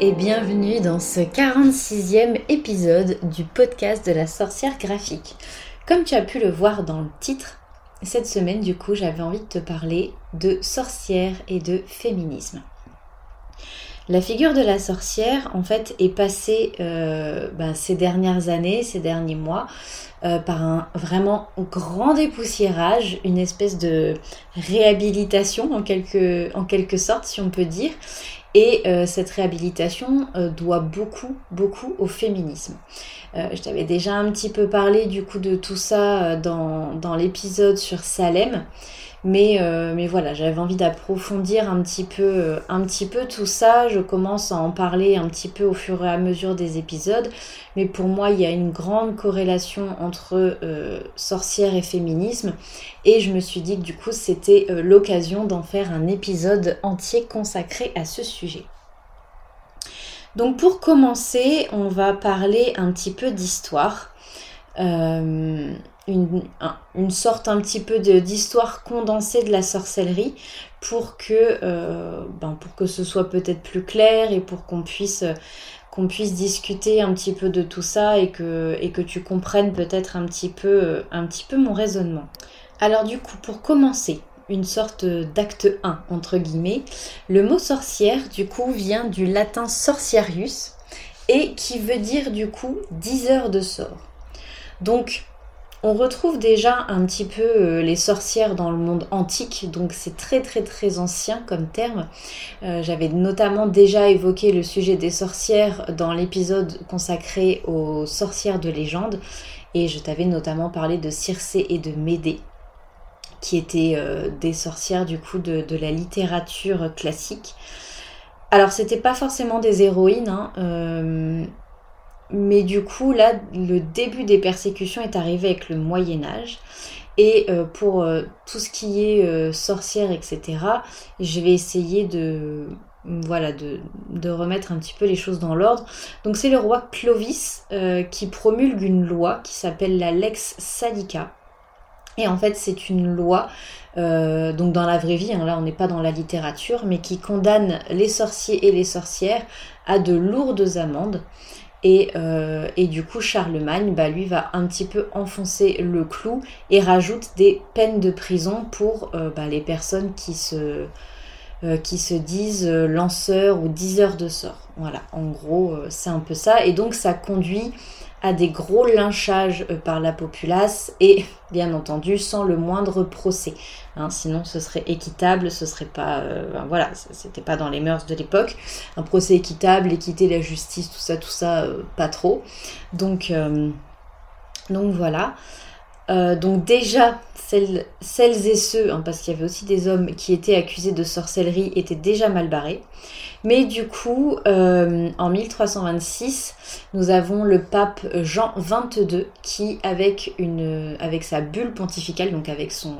et bienvenue dans ce 46e épisode du podcast de la sorcière graphique. Comme tu as pu le voir dans le titre, cette semaine du coup j'avais envie de te parler de sorcière et de féminisme. La figure de la sorcière, en fait, est passée euh, ben, ces dernières années, ces derniers mois, euh, par un vraiment grand dépoussiérage, une espèce de réhabilitation en quelque, en quelque sorte, si on peut dire. Et euh, cette réhabilitation doit beaucoup, beaucoup au féminisme. je t'avais déjà un petit peu parlé du coup de tout ça dans l'épisode sur Salem. Mais, euh, mais voilà, j'avais envie d'approfondir un petit peu euh, un petit peu tout ça. Je commence à en parler un petit peu au fur et à mesure des épisodes. Mais pour moi, il y a une grande corrélation entre euh, sorcière et féminisme. Et je me suis dit que du coup, c'était l'occasion d'en faire un épisode entier consacré à ce sujet. Donc pour commencer, on va parler un petit peu d'histoire une, une, sorte un petit peu d'histoire condensée de la sorcellerie pour que, euh, ben pour que ce soit peut-être plus clair et pour qu'on puisse, puisse discuter un petit peu de tout ça et que, et que tu comprennes peut-être un, petit peu, un petit peu mon raisonnement. Alors du coup, pour commencer, une sorte d'acte 1 entre guillemets, le mot sorcière du coup vient du latin sorciarius et qui veut dire du coup 10 heures de sort. Donc on retrouve déjà un petit peu euh, les sorcières dans le monde antique, donc c'est très très très ancien comme terme. Euh, j'avais notamment déjà évoqué le sujet des sorcières dans l'épisode consacré aux sorcières de légende, et je t'avais notamment parlé de Circé et de Médée qui étaient euh, des sorcières du coup de, la littérature classique. Alors c'était pas forcément des héroïnes, hein, mais du coup, là, le début des persécutions est arrivé avec le Moyen Âge. Et euh, pour euh, tout ce qui est euh, sorcière, etc., je vais essayer de, voilà, de, de, remettre un petit peu les choses dans l'ordre. Donc c'est le roi Clovis qui promulgue une loi qui s'appelle la Lex Salica. Et en fait, c'est une loi, donc dans la vraie vie, hein, là on n'est pas dans la littérature, mais qui condamne les sorciers et les sorcières à de lourdes amendes. Euh, et, du coup, Charlemagne, bah, lui, va un petit peu enfoncer le clou et rajoute des peines de prison pour euh, bah, les personnes qui se, euh, qui se disent lanceurs ou diseurs de sorts. Voilà, en gros, c'est un peu ça. Et donc, ça conduit à des gros lynchages euh, par la populace et bien entendu sans le moindre procès. Hein, sinon ce serait équitable, ce serait pas euh, voilà, c'était pas dans les mœurs de l'époque. Un procès équitable, équité, la justice, tout ça, tout ça, euh, pas trop. Donc donc voilà. donc déjà, celles, et ceux, hein, parce qu'il y avait aussi des hommes qui étaient accusés de sorcellerie, étaient déjà mal barrés. Mais du coup, euh, en 1326, nous avons le pape Jean XXII qui, avec, sa bulle pontificale, donc avec son...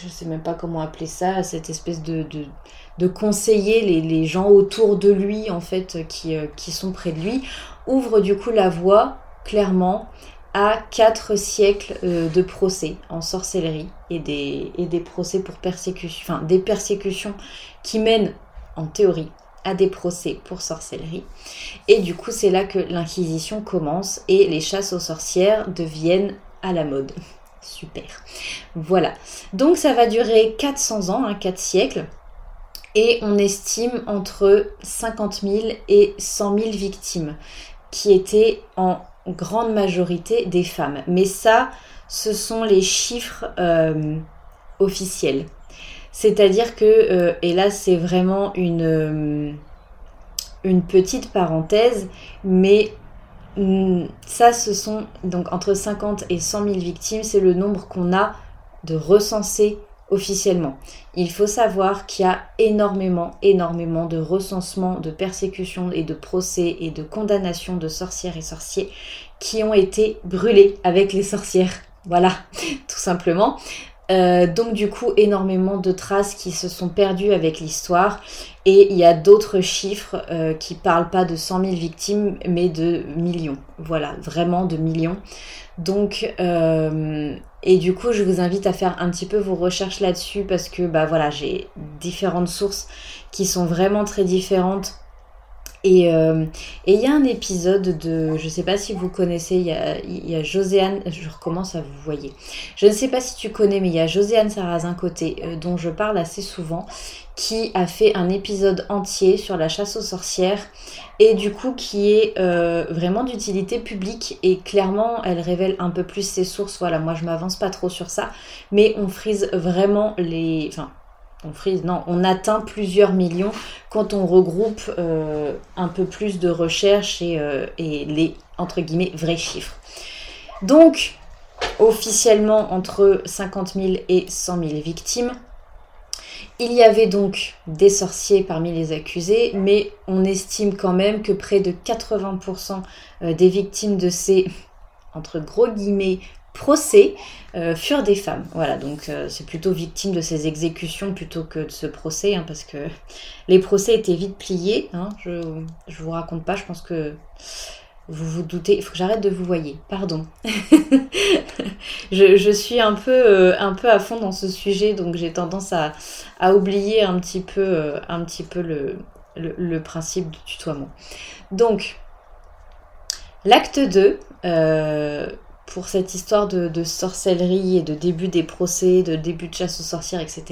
Je ne sais même pas comment appeler ça, cette espèce de, conseiller les, gens autour de lui, en fait, euh, qui sont près de lui, ouvre du coup la voie, clairement, à quatre siècles euh, de procès en sorcellerie et des, procès pour persécution, enfin des persécutions qui mènent en théorie, à des procès pour sorcellerie. Et du coup, c'est là que l'Inquisition commence et les chasses aux sorcières deviennent à la mode. Super. Voilà. Donc ça va durer 400 ans, 4 hein, siècles. Et on estime entre 50 000 et 100 000 victimes, qui étaient en grande majorité des femmes. Mais ça, ce sont les chiffres euh, officiels. C'est-à-dire que, euh, et là c'est vraiment une, euh, une petite parenthèse, mais mm, ça ce sont donc entre 50 et 100 000 victimes, c'est le nombre qu'on a de recensés officiellement. Il faut savoir qu'il y a énormément, énormément de recensements, de persécutions et de procès et de condamnations de sorcières et sorciers qui ont été brûlés avec les sorcières. Voilà, tout simplement. Euh, donc du coup, énormément de traces qui se sont perdues avec l'histoire. Et il y a d'autres chiffres euh, qui parlent pas de 100 000 victimes, mais de millions. Voilà, vraiment de millions. Donc, euh, et du coup, je vous invite à faire un petit peu vos recherches là-dessus parce que, bah voilà, j'ai différentes sources qui sont vraiment très différentes Euh, et il y a un épisode de, je ne sais pas si vous connaissez, il y a, y je recommence à vous voyer. Je ne sais pas si tu connais, mais il y a Joséanne Sarrazin côté, euh, dont je parle assez souvent, qui a fait un épisode entier sur la chasse aux sorcières et du coup qui est euh, vraiment d'utilité publique et clairement elle révèle un peu plus ses sources. Voilà, moi je m'avance pas trop sur ça, mais on frise vraiment les, enfin on non, on atteint plusieurs millions quand on regroupe euh, un peu plus de recherches et, euh, et, les, entre guillemets, vrais chiffres. Donc, officiellement, entre 50 000 et 100 000 victimes. Il y avait donc des sorciers parmi les accusés, mais on estime quand même que près de 80% euh, des victimes de ces, entre gros guillemets, procès furent des femmes. Voilà, donc euh, c'est plutôt victime de ces exécutions plutôt que de ce procès, hein, parce que les procès étaient vite pliés. Hein, je ne vous raconte pas, je pense que vous vous doutez. Il faut que j'arrête de vous voyer, pardon. je, suis un peu, euh, un peu à fond dans ce sujet, donc j'ai tendance à, oublier un petit peu, le, principe du tutoiement. Donc, l'acte 2, pour cette histoire de, sorcellerie et de début des procès, de début de chasse aux sorcières, etc.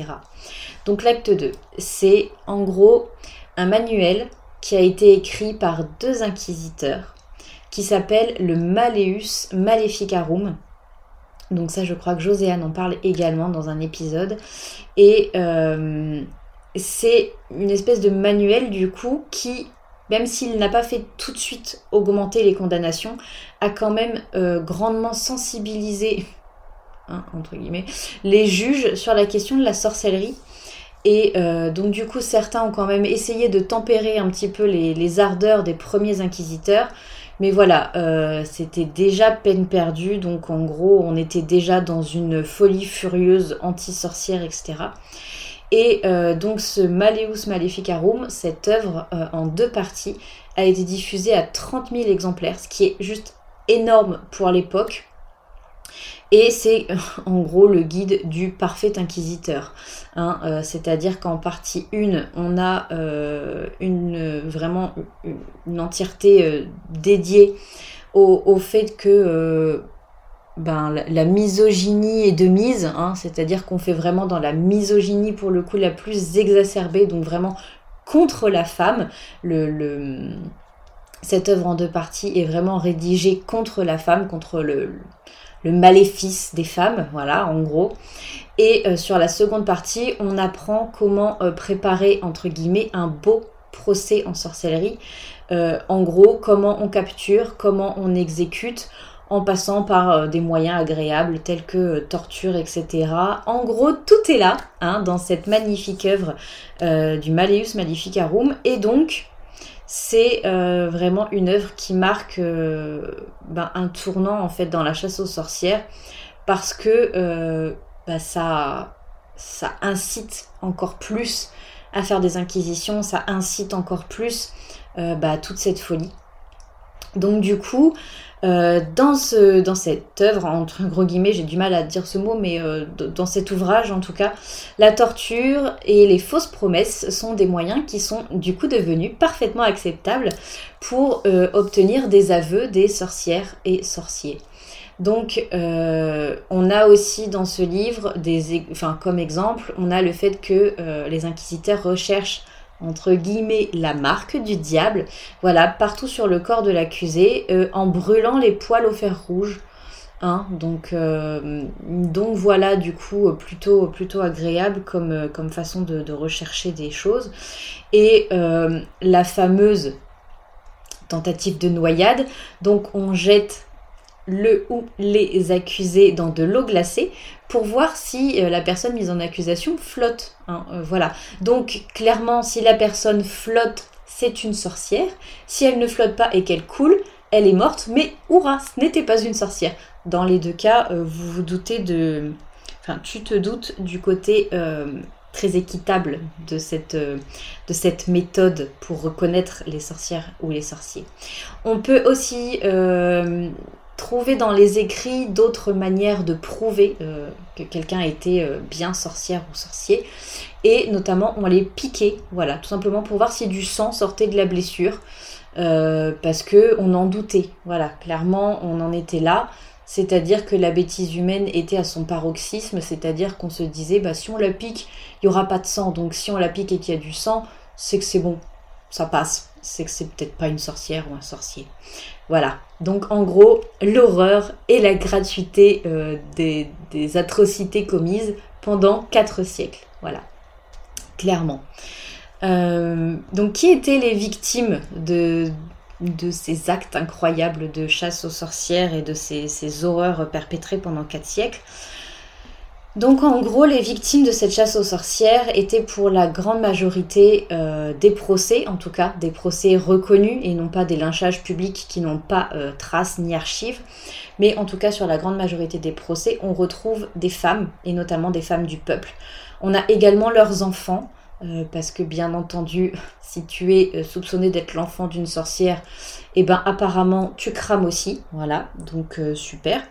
Donc l'acte 2, c'est en gros un manuel qui a été écrit par deux inquisiteurs qui s'appelle le Maleus Maleficarum. Donc ça, je crois que Joséane en parle également dans un épisode. Et euh, c'est une espèce de manuel du coup qui même s'il n'a pas fait tout de suite augmenter les condamnations, a quand même euh, grandement sensibilisé hein, les juges sur la question de la sorcellerie. Et euh, donc du coup, certains ont quand même essayé de tempérer un petit peu les, ardeurs des premiers inquisiteurs. Mais voilà, euh, c'était déjà peine perdue. Donc en gros, on était déjà dans une folie furieuse anti-sorcière, etc. Et euh, donc ce Maleus Maleficarum, cette œuvre euh, en deux parties, a été diffusée à 30 000 exemplaires, ce qui est juste énorme pour l'époque. Et c'est en gros le guide du parfait inquisiteur. Hein, euh, c'est-à-dire qu'en partie 1, on a une, vraiment une, entièreté dédiée au, au, fait que ben, la, misogynie est de mise, hein, c'est-à-dire qu'on fait vraiment dans la misogynie pour le coup la plus exacerbée, donc vraiment contre la femme. Le, cette œuvre en deux parties est vraiment rédigée contre la femme, contre le, maléfice des femmes, voilà, en gros. Et euh, sur la seconde partie, on apprend comment euh, préparer, entre guillemets, un beau procès en sorcellerie. Euh, en gros, comment on capture, comment on exécute, en passant par euh, des moyens agréables tels que euh, torture, etc. En gros, tout est là hein, dans cette magnifique œuvre euh, du Malleus Maleficarum. Et donc, c'est vraiment une œuvre qui marque ben, un tournant en fait dans la chasse aux sorcières parce que ben, ça, ça incite encore plus à faire des inquisitions, ça incite encore plus ben, toute cette folie. Donc du coup, euh, dans, ce, dans cette œuvre, entre gros guillemets, j'ai du mal à dire ce mot, mais euh, dans cet ouvrage en tout cas, la torture et les fausses promesses sont des moyens qui sont du coup devenus parfaitement acceptables pour euh, obtenir des aveux des sorcières et sorciers. Donc, on a aussi dans ce livre, des, enfin, comme exemple, on a le fait que les inquisiteurs recherchent entre guillemets la marque du diable, voilà, partout sur le corps de l'accusé, euh, en brûlant les poils au fer rouge. Hein, donc, euh, donc voilà, du coup, plutôt, plutôt agréable comme, euh, comme façon de, rechercher des choses. Et la fameuse tentative de noyade, donc on jette le ou les accusés dans de l'eau glacée pour voir si euh, la personne mise en accusation flotte. Hein, euh, voilà. Donc clairement, si la personne flotte, c'est une sorcière. Si elle ne flotte pas et qu'elle coule, elle est morte. Mais hurrah, ce n'était pas une sorcière. Dans les deux cas, euh, vous vous doutez de... Enfin, tu te doutes du côté très équitable de cette, de cette méthode pour reconnaître les sorcières ou les sorciers. On peut aussi trouver dans les écrits d'autres manières de prouver euh, que quelqu'un était euh, bien sorcière ou sorcier. Et notamment, on les piquait, voilà, tout simplement pour voir si du sang sortait de la blessure. Euh, parce que on en doutait, voilà, clairement, on en était là. C'est-à-dire que la bêtise humaine était à son paroxysme, c'est-à-dire qu'on se disait, bah, si on la pique, il n'y aura pas de sang. Donc si on la pique et qu'il y a du sang, c'est que c'est bon, ça passe. C'est que c'est peut-être pas une sorcière ou un sorcier. Voilà. Donc en gros, l'horreur et la gratuité euh, des, atrocités commises pendant quatre siècles. Voilà. Clairement. Euh, donc qui étaient les victimes de, de ces actes incroyables de chasse aux sorcières et de ces, ces horreurs perpétrées pendant quatre siècles? Donc en gros, les victimes de cette chasse aux sorcières étaient pour la grande majorité euh, des procès, en tout cas des procès reconnus et non pas des lynchages publics qui n'ont pas euh, trace ni archives. Mais en tout cas, sur la grande majorité des procès, on retrouve des femmes et notamment des femmes du peuple. On a également leurs enfants. Euh, parce que bien entendu, si tu es soupçonné d'être l'enfant d'une sorcière, eh ben apparemment tu crames aussi, voilà, donc super.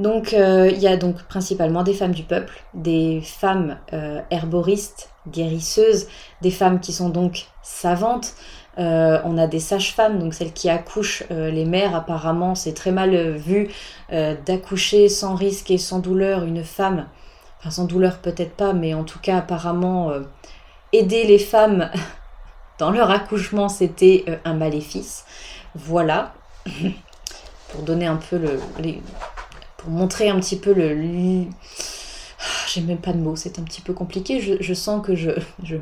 Donc euh, il y a donc principalement des femmes du peuple, des femmes euh, herboristes, guérisseuses, des femmes qui sont donc savantes. Euh, on a des sages-femmes, donc celles qui accouchent les mères. Apparemment, c'est très mal vu d'accoucher sans risque et sans douleur une femme. Enfin, sans douleur peut-être pas, mais en tout cas, apparemment, aider les femmes dans leur accouchement, c'était un maléfice. Voilà, pour donner un peu le, les, pour montrer un petit peu le... J'ai même pas de mots, c'est un petit peu compliqué. Je, sens que je,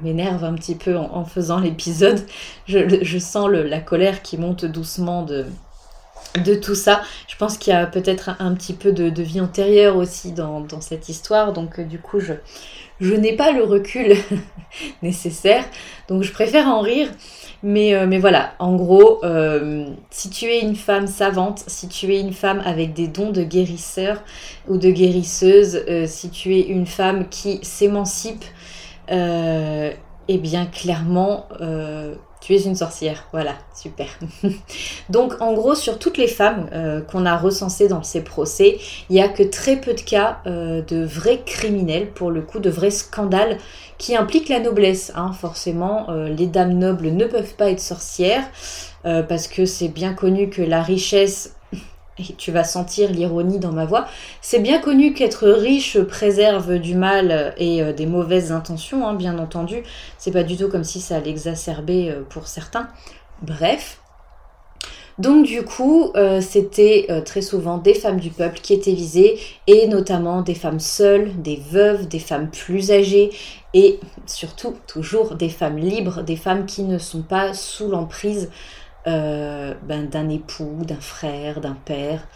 m'énerve un petit peu en, faisant l'épisode. Je, sens la colère qui monte doucement de, de tout ça. Je pense qu'il y a peut-être un, petit peu de, vie antérieure aussi dans, cette histoire. Donc euh, du coup, je, je n'ai pas le recul nécessaire. Donc je préfère en rire. Mais, euh, mais voilà, en gros, euh, si tu es une femme savante, si tu es une femme avec des dons de guérisseur ou de guérisseuse, euh, si tu es une femme qui s'émancipe, eh bien clairement, tu es une sorcière, voilà, super. Donc en gros, sur toutes les femmes euh, qu'on a recensées dans ces procès, il n'y a que très peu de cas euh, de vrais criminels, pour le coup, de vrais scandales qui impliquent la noblesse. Hein. Forcément, euh, les dames nobles ne peuvent pas être sorcières, parce que c'est bien connu que la richesse tu vas sentir l'ironie dans ma voix, c'est bien connu qu'être riche préserve du mal et euh, des mauvaises intentions, hein, bien entendu. C'est pas du tout comme si ça exacerber euh, pour certains. Bref. Donc du coup, euh, c'était très souvent des femmes du peuple qui étaient visées, et notamment des femmes seules, des veuves, des femmes plus âgées, et surtout toujours des femmes libres, des femmes qui ne sont pas sous l'emprise euh, ben, d'un époux, d'un frère, d'un père,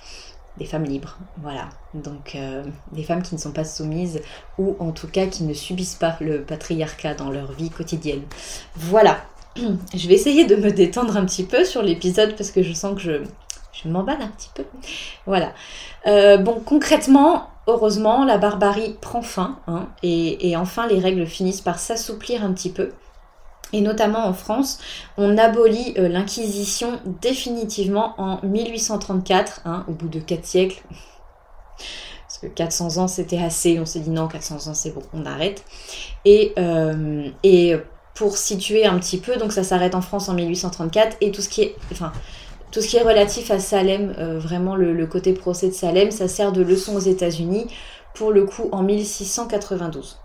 des femmes libres, voilà. Donc euh, des femmes qui ne sont pas soumises ou en tout cas qui ne subissent pas le patriarcat dans leur vie quotidienne. Voilà. Je vais essayer de me détendre un petit peu sur l'épisode parce que je sens que je, je m'emballe un petit peu. Voilà. Euh, bon, concrètement, heureusement, la barbarie prend fin hein, et, et, enfin les règles finissent par s'assouplir un petit peu et notamment en France, on abolit euh, l'Inquisition définitivement en 1834, hein, au bout de 4 siècles. Parce que 400 ans c'était assez, on s'est dit non, 400 ans c'est bon, on arrête. Et, euh, et pour situer un petit peu, donc ça s'arrête en France en 1834, et tout ce qui est, enfin, tout ce qui est relatif à Salem, euh, vraiment le, le, côté procès de Salem, ça sert de leçon aux États-Unis, pour le coup en 1692.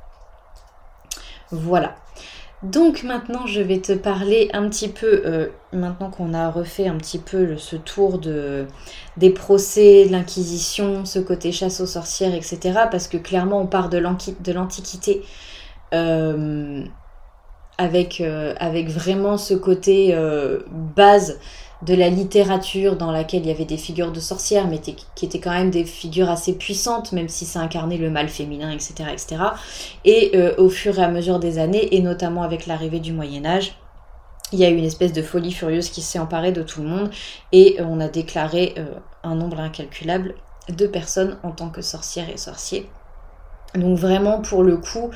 Voilà. Donc maintenant, je vais te parler un petit peu, euh, maintenant qu'on a refait un petit peu ce tour de, des procès, de l'Inquisition, ce côté chasse aux sorcières, etc. Parce que clairement, on part de l'Antiquité euh, avec, euh, avec vraiment ce côté base de la littérature dans laquelle il y avait des figures de sorcières, mais qui étaient quand même des figures assez puissantes, même si ça incarnait le mal féminin, etc. etc. Et euh, au fur et à mesure des années, et notamment avec l'arrivée du Moyen Âge, il y a eu une espèce de folie furieuse qui s'est emparée de tout le monde, et euh, on a déclaré euh, un nombre incalculable de personnes en tant que sorcières et sorciers. Donc vraiment, pour le coup,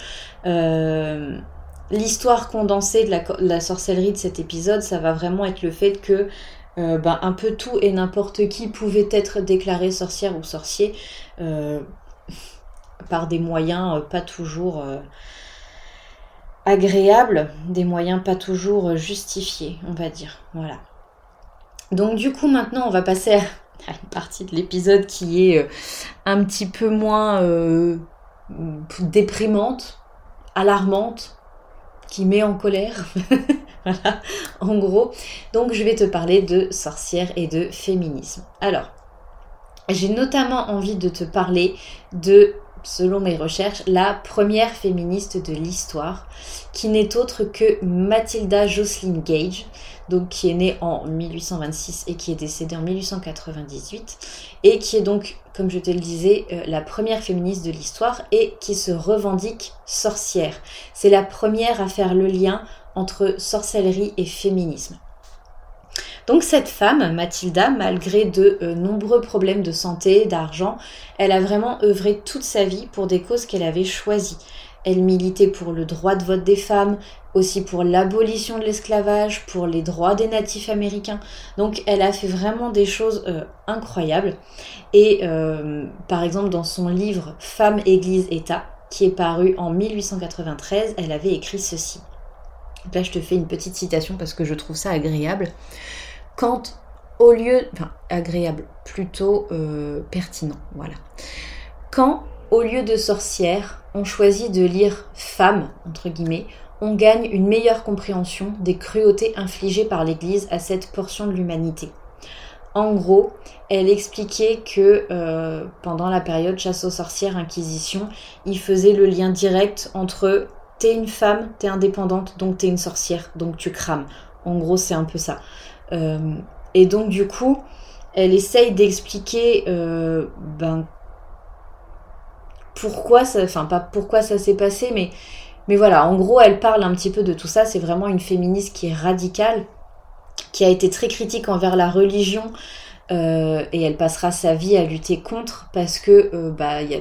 l'histoire condensée de la, sorcellerie de cet épisode, ça va vraiment être le fait que ben, un peu tout et n'importe qui pouvait être déclaré sorcière ou sorcier par des moyens pas toujours agréables, des moyens pas toujours justifiés, on va dire. Voilà. Donc du coup maintenant on va passer à, une partie de l'épisode qui est un petit peu moins déprimante, alarmante, qui met en colère. voilà, en gros. Donc je vais te parler de sorcière et de féminisme. Alors, j'ai notamment envie de te parler de, selon mes recherches, la première féministe de l'histoire, qui n'est autre que Mathilda Jocelyn Gage, donc qui est née en 1826 et qui est décédée en 1898, et qui est donc, comme je te le disais, euh, la première féministe de l'histoire et qui se revendique sorcière. C'est la première à faire le lien entre sorcellerie et féminisme. Donc cette femme, Mathilda, malgré de euh, nombreux problèmes de santé, d'argent, elle a vraiment œuvré toute sa vie pour des causes qu'elle avait choisies. Elle militait pour le droit de vote des femmes, aussi pour l'abolition de l'esclavage, pour les droits des natifs américains. Donc elle a fait vraiment des choses euh, incroyables. Et euh, par exemple dans son livre Femmes, Église, État, qui est paru en 1893, elle avait écrit ceci. là je te fais une petite citation parce que je trouve ça agréable. Quand au lieu, enfin agréable, plutôt euh, pertinent, voilà. Quand au lieu de sorcière, on choisit de lire femme, entre guillemets, on gagne une meilleure compréhension des cruautés infligées par l'Église à cette portion de l'humanité. En gros, elle expliquait que euh, pendant la période chasse aux sorcières, inquisition, il faisait le lien direct entre t'es une femme, t'es indépendante, donc t'es une sorcière, donc tu crames. En gros, c'est un peu ça. Euh, et donc, du coup, elle essaye d'expliquer euh, ben, pourquoi ça, enfin pas pourquoi ça s'est passé, mais mais voilà, en gros, elle parle un petit peu de tout ça. C'est vraiment une féministe qui est radicale, qui a été très critique envers la religion. Euh, et elle passera sa vie à lutter contre parce que, euh, bah, y a...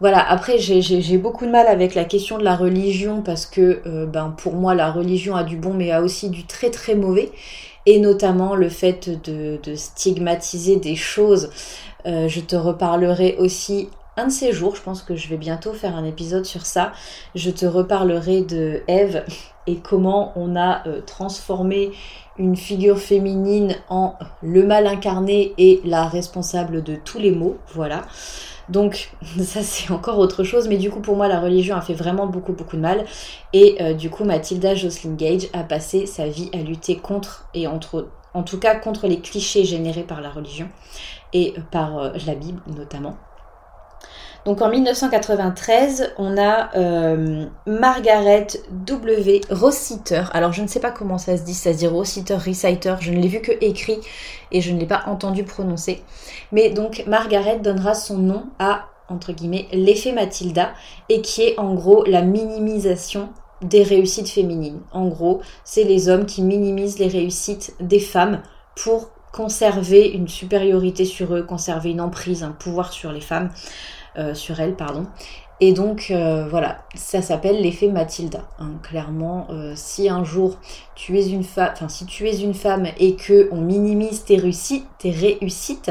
voilà. Après, j'ai beaucoup de mal avec la question de la religion parce que, euh, ben, pour moi, la religion a du bon, mais a aussi du très très mauvais. Et notamment le fait de, de stigmatiser des choses. je te reparlerai aussi un de ces jours, je pense que je vais bientôt faire un épisode sur ça, je te reparlerai de Eve et comment on a euh, transformé une figure féminine en le mal incarné et la responsable de tous les maux, voilà. Donc ça c'est encore autre chose, mais du coup pour moi la religion a fait vraiment beaucoup beaucoup de mal et euh, du coup Mathilda Jocelyn Gage a passé sa vie à lutter contre et entre en tout cas contre les clichés générés par la religion et par euh, la Bible notamment. Donc en 1993, on a euh, Margaret W. Rossiter. Alors je ne sais pas comment ça se dit, ça se dit Rossiter, Reciter. Je ne l'ai vu que écrit et je ne l'ai pas entendu prononcer. Mais donc Margaret donnera son nom à entre guillemets l'effet Mathilda et qui est en gros la minimisation des réussites féminines. En gros, c'est les hommes qui minimisent les réussites des femmes pour conserver une supériorité sur eux, conserver une emprise, un pouvoir sur les femmes. Euh, sur elle, pardon. Et donc euh, voilà, ça s'appelle l'effet Mathilda. Hein. Clairement, euh, si un jour tu es une femme, si tu es une femme et que on minimise tes réussites, tes réussites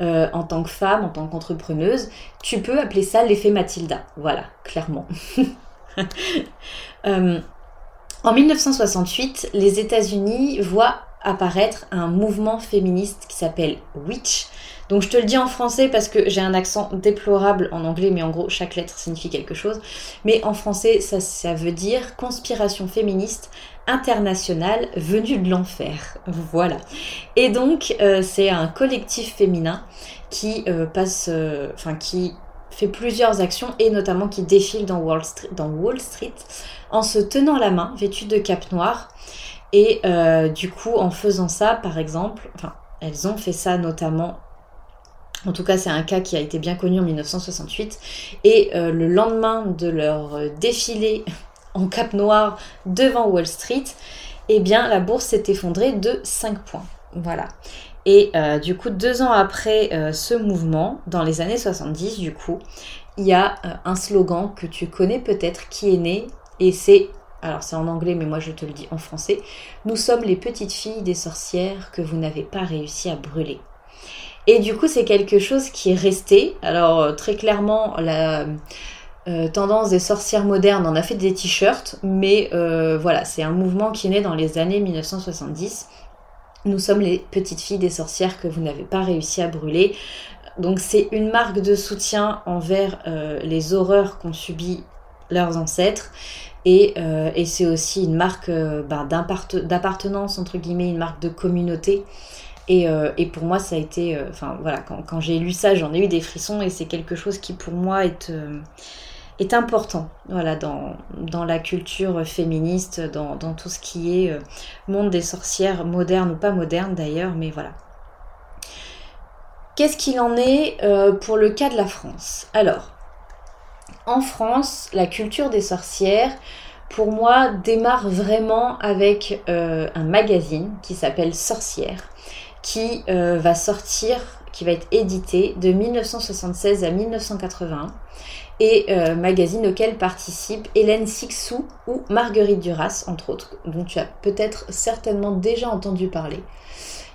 en tant que femme, en tant qu'entrepreneuse, tu peux appeler ça l'effet Mathilda. Voilà, clairement. en 1968, les États-Unis voient apparaître un mouvement féministe qui s'appelle Witch. Donc je te le dis en français parce que j'ai un accent déplorable en anglais, mais en gros chaque lettre signifie quelque chose. Mais en français, ça, veut dire conspiration féministe internationale venue de l'enfer. Voilà. Et donc euh, c'est un collectif féminin qui euh, passe, euh, enfin qui fait plusieurs actions et notamment qui défile dans Wall Street, en se tenant la main, vêtue de cap noir. Et du coup, en faisant ça, par exemple, enfin, elles ont fait ça notamment en tout cas, c'est un cas qui a été bien connu en 1968. Et euh, le lendemain de leur euh, défilé en cap noir devant Wall Street, eh bien, la bourse s'est effondrée de 5 points. Voilà. Et euh, du coup, deux ans après ce mouvement, dans les années 70, du coup, il y a un slogan que tu connais peut-être qui est né, et c'est alors c'est en anglais mais moi je te le dis en français, nous sommes les petites filles des sorcières que vous n'avez pas réussi à brûler. Et du coup c'est quelque chose qui est resté. Alors euh, très clairement la euh, tendance des sorcières modernes en a fait des t-shirts, mais euh, voilà c'est un mouvement qui est né dans les années 1970. Nous sommes les petites filles des sorcières que vous n'avez pas réussi à brûler. Donc c'est une marque de soutien envers les horreurs qu'ont subi leurs ancêtres. Et, c'est aussi une marque ben, d'appartenance, entre guillemets, une marque de communauté. Et, euh, pour moi, ça a été. Enfin, voilà, quand, j'ai lu ça, j'en ai eu des frissons et c'est quelque chose qui, pour moi, est, est important voilà, dans, la culture féministe, dans, tout ce qui est monde des sorcières, moderne ou pas moderne d'ailleurs, mais voilà. Qu'est-ce qu'il en est pour le cas de la France? Alors, en France, la culture des sorcières, pour moi, démarre vraiment avec euh, un magazine qui s'appelle Sorcière, qui euh, va sortir, qui va être édité de 1976 à 1981, et euh, magazine auquel participent Hélène Sixou ou Marguerite Duras, entre autres, dont tu as peut-être certainement déjà entendu parler.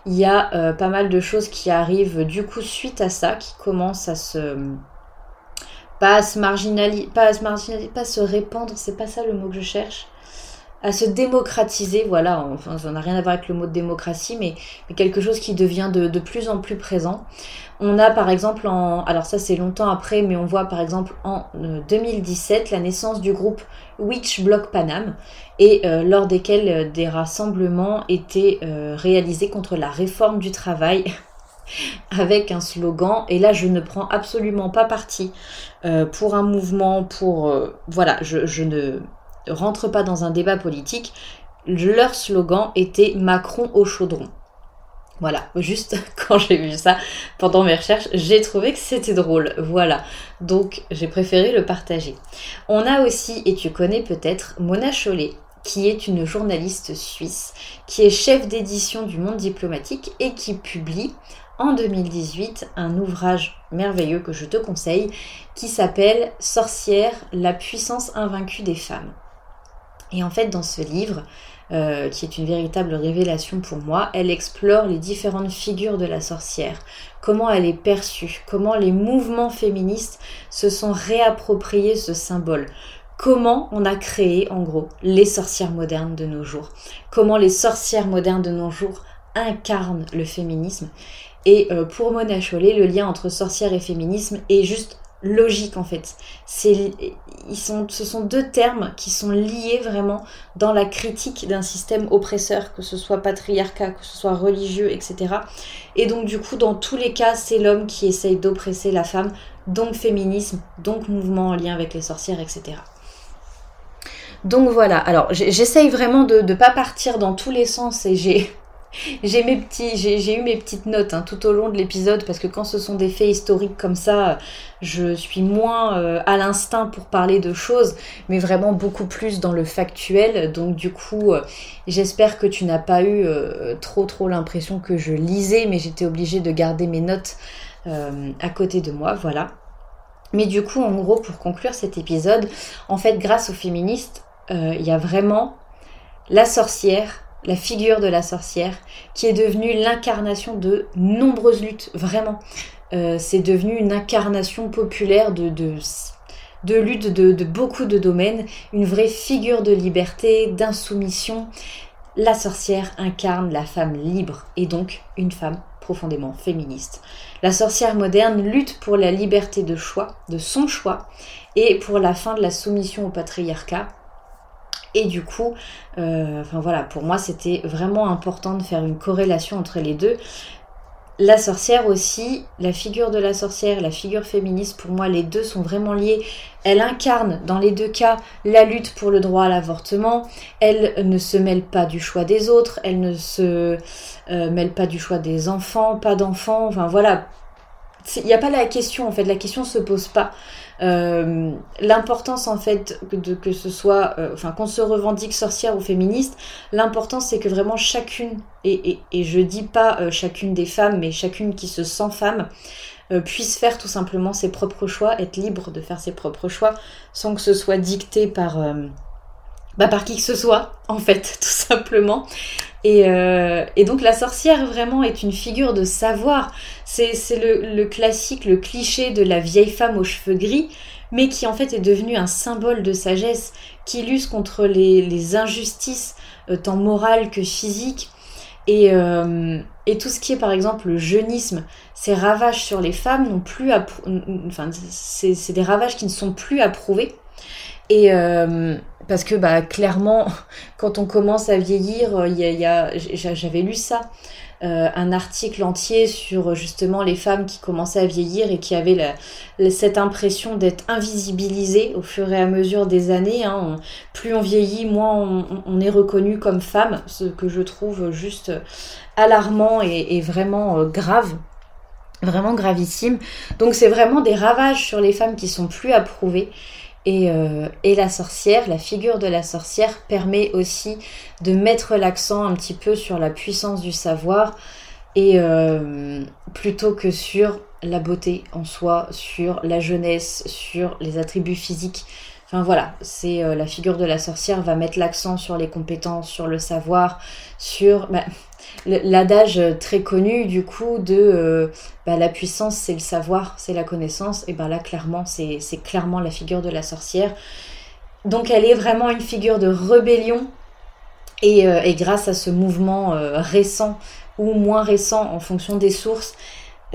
Il y a pas mal de choses qui arrivent du coup suite à ça, qui commencent à se pas à se marginaliser, pas à se marginaliser, pas se répandre, c'est pas ça le mot que je cherche, à se démocratiser, voilà, enfin ça n'a rien à voir avec le mot de démocratie, mais, quelque chose qui devient de, plus en plus présent. On a par exemple en, alors ça c'est longtemps après, mais on voit par exemple en 2017 euh, la naissance du groupe Witch Block Panam, et euh, lors desquels euh, des rassemblements étaient réalisés contre la réforme du travail avec un slogan. Et là, je ne prends absolument pas parti pour un mouvement, pour... Voilà, je, ne rentre pas dans un débat politique. Leur slogan était Macron au chaudron. Voilà, juste quand j'ai vu ça pendant mes recherches, j'ai trouvé que c'était drôle. Voilà, donc j'ai préféré le partager. On a aussi, et tu connais peut-être, Mona Chollet, qui est une journaliste suisse, qui est chef d'édition du Monde diplomatique et qui publie en 2018 un ouvrage merveilleux que je te conseille qui s'appelle Sorcière, la puissance invaincue des femmes. Et en fait, dans ce livre, euh, qui est une véritable révélation pour moi, elle explore les différentes figures de la sorcière, comment elle est perçue, comment les mouvements féministes se sont réappropriés ce symbole, comment on a créé en gros les sorcières modernes de nos jours, comment les sorcières modernes de nos jours incarnent le féminisme. Et euh, pour Mona Chollet, le lien entre sorcière et féminisme est juste logique en fait. Ce sont deux termes qui sont liés vraiment dans la critique d'un système oppresseur, que ce soit patriarcat, que ce soit religieux, etc. Et donc du coup, dans tous les cas, c'est l'homme qui essaye d'oppresser la femme, donc féminisme, donc mouvement en lien avec les sorcières, etc. Donc voilà, alors j'essaye vraiment de ne pas partir dans tous les sens et j'ai j'ai eu mes petites notes hein, tout au long de l'épisode parce que quand ce sont des faits historiques comme ça, je suis moins euh, à l'instinct pour parler de choses, mais vraiment beaucoup plus dans le factuel. Donc du coup, euh, j'espère que tu n'as pas eu euh, trop trop l'impression que je lisais, mais j'étais obligée de garder mes notes à côté de moi, voilà. Mais du coup, en gros, pour conclure cet épisode, en fait, grâce aux féministes, il y a vraiment la sorcière la figure de la sorcière, qui est devenue l'incarnation de nombreuses luttes, vraiment. Euh, c'est devenu une incarnation populaire de, de, de lutte de, beaucoup de domaines, une vraie figure de liberté, d'insoumission. La sorcière incarne la femme libre et donc une femme profondément féministe. La sorcière moderne lutte pour la liberté de choix, de son choix, et pour la fin de la soumission au patriarcat, et du coup, euh, enfin voilà, pour moi c'était vraiment important de faire une corrélation entre les deux. La sorcière aussi, la figure de la sorcière, la figure féministe, pour moi les deux sont vraiment liés. Elle incarne dans les deux cas la lutte pour le droit à l'avortement. Elle ne se mêle pas du choix des autres, elle ne se euh, mêle pas du choix des enfants, pas d'enfants. Enfin voilà, il n'y a pas la question en fait, la question se pose pas. Euh, l'importance en fait de que ce soit, euh, enfin qu'on se revendique sorcière ou féministe, l'importance c'est que vraiment chacune, et, et, je dis pas euh, chacune des femmes, mais chacune qui se sent femme, puisse faire tout simplement ses propres choix, être libre de faire ses propres choix, sans que ce soit dicté par bah, par qui que ce soit, en fait, tout simplement. Et, euh, et, donc la sorcière vraiment est une figure de savoir. C'est le, classique, le cliché de la vieille femme aux cheveux gris, mais qui en fait est devenu un symbole de sagesse, qui lutte contre les, injustices, euh, tant morales que physiques. Et, euh, et, tout ce qui est par exemple le jeunisme, ces ravages sur les femmes n'ont plus, enfin c'est des ravages qui ne sont plus approuvés. Et parce que bah, clairement, quand on commence à vieillir, euh, il y a, j'avais lu ça, euh, un article entier sur justement les femmes qui commençaient à vieillir et qui avaient cette impression d'être invisibilisées au fur et à mesure des années. Hein. plus on vieillit, moins on, est reconnu comme femme, ce que je trouve juste alarmant et, et vraiment euh, grave vraiment gravissime. Donc c'est vraiment des ravages sur les femmes qui sont plus Euh, et, la sorcière, la figure de la sorcière permet aussi de mettre l'accent un petit peu sur la puissance du savoir et euh, plutôt que sur la beauté en soi, sur la jeunesse, sur les attributs physiques. Enfin voilà, c'est euh, la figure de la sorcière va mettre l'accent sur les compétences, sur le savoir, sur bah, l'adage très connu du coup de euh, bah, la puissance c'est le savoir, c'est la connaissance, et ben là clairement c'est clairement la figure de la sorcière. Donc elle est vraiment une figure de rébellion et, euh, grâce à ce mouvement euh, récent ou moins récent en fonction des sources,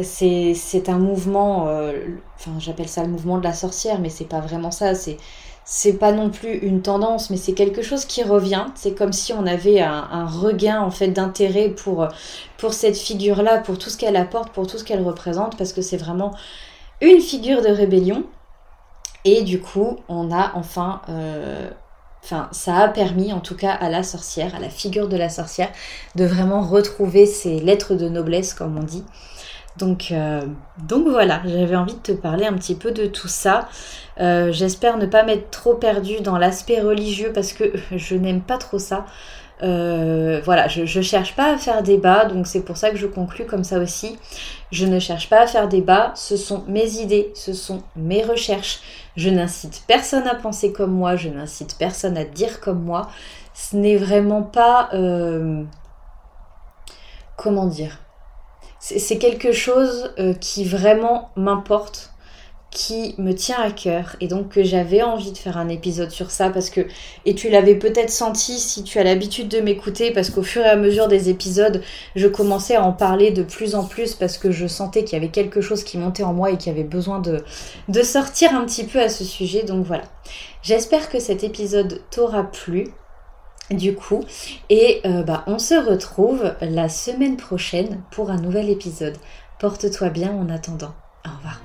c'est un mouvement, enfin j'appelle ça le mouvement de la sorcière, mais c'est pas vraiment ça, c'est c'est pas non plus une tendance, mais c'est quelque chose qui revient. C'est comme si on avait un, regain en fait d'intérêt pour, pour cette figure-là, pour tout ce qu'elle apporte, pour tout ce qu'elle représente, parce que c'est vraiment une figure de rébellion. Et du coup, on a enfin, euh, enfin, ça a permis en tout cas à la sorcière, à la figure de la sorcière, de vraiment retrouver ses lettres de noblesse, comme on dit. Donc, euh, donc voilà, j'avais envie de te parler un petit peu de tout ça. Euh, j'espère ne pas m'être trop perdue dans l'aspect religieux parce que je n'aime pas trop ça. Euh, voilà, je, ne cherche pas à faire débat, donc c'est pour ça que je conclus comme ça aussi. Je ne cherche pas à faire débat, ce sont mes idées, ce sont mes recherches. Je n'incite personne à penser comme moi, je n'incite personne à dire comme moi. Ce n'est vraiment pas... comment dire c'est quelque chose euh, qui vraiment m'importe, qui me tient à cœur et donc que j'avais envie de faire un épisode sur ça parce que, et tu l'avais peut-être senti si tu as l'habitude de m'écouter parce qu'au fur et à mesure des épisodes, je commençais à en parler de plus en plus parce que je sentais qu'il y avait quelque chose qui montait en moi et qui avait besoin de, de sortir un petit peu à ce sujet. Donc voilà. J'espère que cet épisode t'aura plu du coup. Et euh, bah, on se retrouve la semaine prochaine pour un nouvel épisode. Porte-toi bien en attendant. Au revoir.